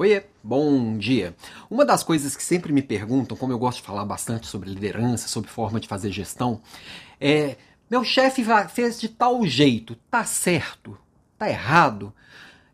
Oiê, bom dia. Uma das coisas que sempre me perguntam, como eu gosto de falar bastante sobre liderança, sobre forma de fazer gestão, é: meu chefe fez de tal jeito, tá certo? Tá errado?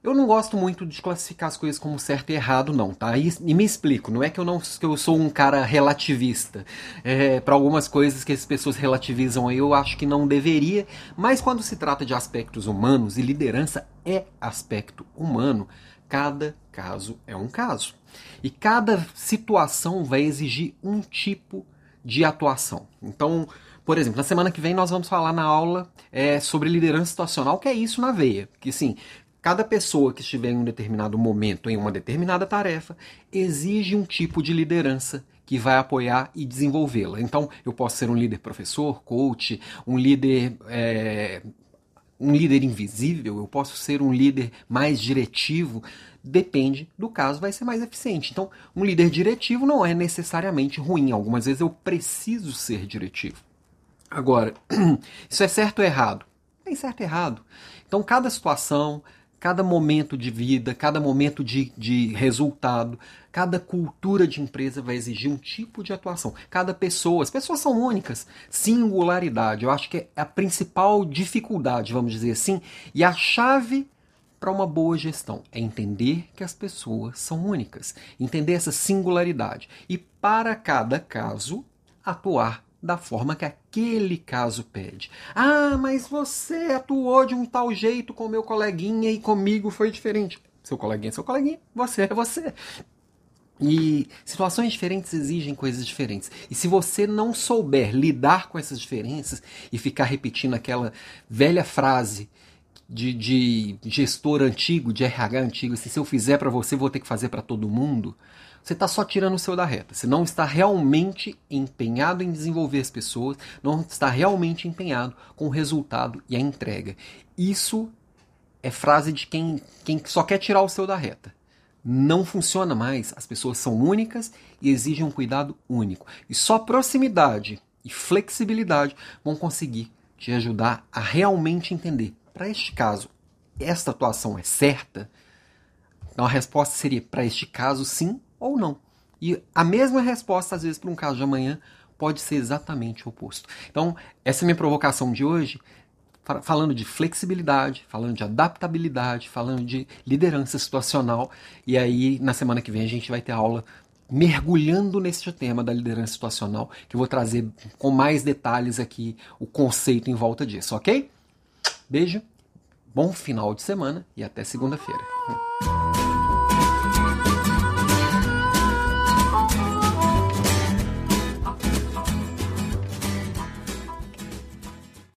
Eu não gosto muito de classificar as coisas como certo e errado, não, tá? E, e me explico, não é que eu não que eu sou um cara relativista. É, para algumas coisas que as pessoas relativizam eu acho que não deveria, mas quando se trata de aspectos humanos, e liderança é aspecto humano, Cada caso é um caso. E cada situação vai exigir um tipo de atuação. Então, por exemplo, na semana que vem nós vamos falar na aula é, sobre liderança situacional, que é isso na veia. Que sim, cada pessoa que estiver em um determinado momento, em uma determinada tarefa, exige um tipo de liderança que vai apoiar e desenvolvê-la. Então, eu posso ser um líder professor, coach, um líder é, um líder invisível, eu posso ser um líder mais diretivo, depende do caso, vai ser mais eficiente. Então, um líder diretivo não é necessariamente ruim, algumas vezes eu preciso ser diretivo. Agora, isso é certo ou errado? Tem certo e errado. Então, cada situação, cada momento de vida, cada momento de, de resultado, cada cultura de empresa vai exigir um tipo de atuação. Cada pessoa, as pessoas são únicas, singularidade. Eu acho que é a principal dificuldade, vamos dizer assim, e a chave para uma boa gestão é entender que as pessoas são únicas, entender essa singularidade e para cada caso atuar da forma que aquele caso pede. Ah, mas você atuou de um tal jeito com meu coleguinha e comigo foi diferente. Seu coleguinha é seu coleguinha, você é você. E situações diferentes exigem coisas diferentes. E se você não souber lidar com essas diferenças e ficar repetindo aquela velha frase de, de gestor antigo, de RH antigo, se eu fizer para você, vou ter que fazer para todo mundo, você está só tirando o seu da reta. Você não está realmente empenhado em desenvolver as pessoas, não está realmente empenhado com o resultado e a entrega. Isso é frase de quem, quem só quer tirar o seu da reta. Não funciona mais. As pessoas são únicas e exigem um cuidado único. E só proximidade e flexibilidade vão conseguir te ajudar a realmente entender. Para este caso, esta atuação é certa? Então a resposta seria: para este caso, sim ou não. E a mesma resposta, às vezes, para um caso de amanhã, pode ser exatamente o oposto. Então, essa é a minha provocação de hoje, falando de flexibilidade, falando de adaptabilidade, falando de liderança situacional. E aí, na semana que vem, a gente vai ter aula mergulhando nesse tema da liderança situacional, que eu vou trazer com mais detalhes aqui o conceito em volta disso, ok? Beijo, bom final de semana e até segunda-feira.